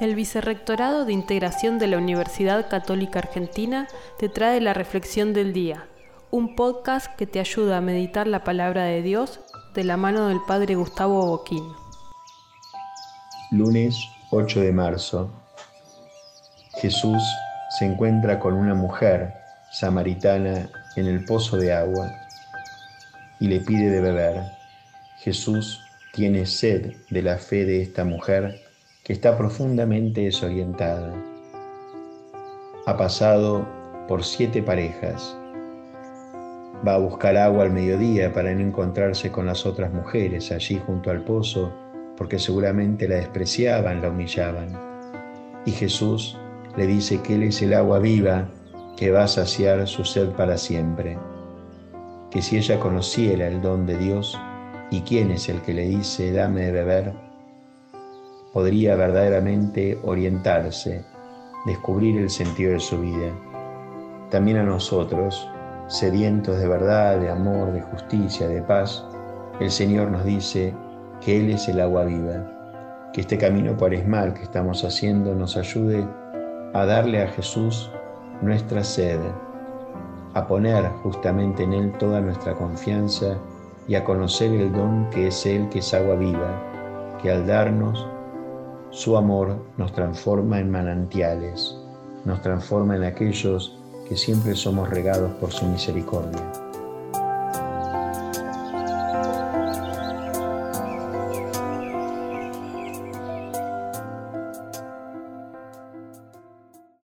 El Vicerrectorado de Integración de la Universidad Católica Argentina te trae la Reflexión del Día, un podcast que te ayuda a meditar la palabra de Dios de la mano del Padre Gustavo Boquín. Lunes 8 de marzo. Jesús se encuentra con una mujer samaritana en el pozo de agua y le pide de beber. Jesús tiene sed de la fe de esta mujer que está profundamente desorientada. Ha pasado por siete parejas. Va a buscar agua al mediodía para no encontrarse con las otras mujeres allí junto al pozo, porque seguramente la despreciaban, la humillaban. Y Jesús le dice que Él es el agua viva que va a saciar su sed para siempre. Que si ella conociera el don de Dios y quién es el que le dice, dame de beber, podría verdaderamente orientarse, descubrir el sentido de su vida. También a nosotros, sedientos de verdad, de amor, de justicia, de paz, el Señor nos dice que Él es el agua viva, que este camino cuaresmal que estamos haciendo nos ayude a darle a Jesús nuestra sed, a poner justamente en Él toda nuestra confianza y a conocer el don que es Él, que es agua viva, que al darnos su amor nos transforma en manantiales, nos transforma en aquellos que siempre somos regados por su misericordia.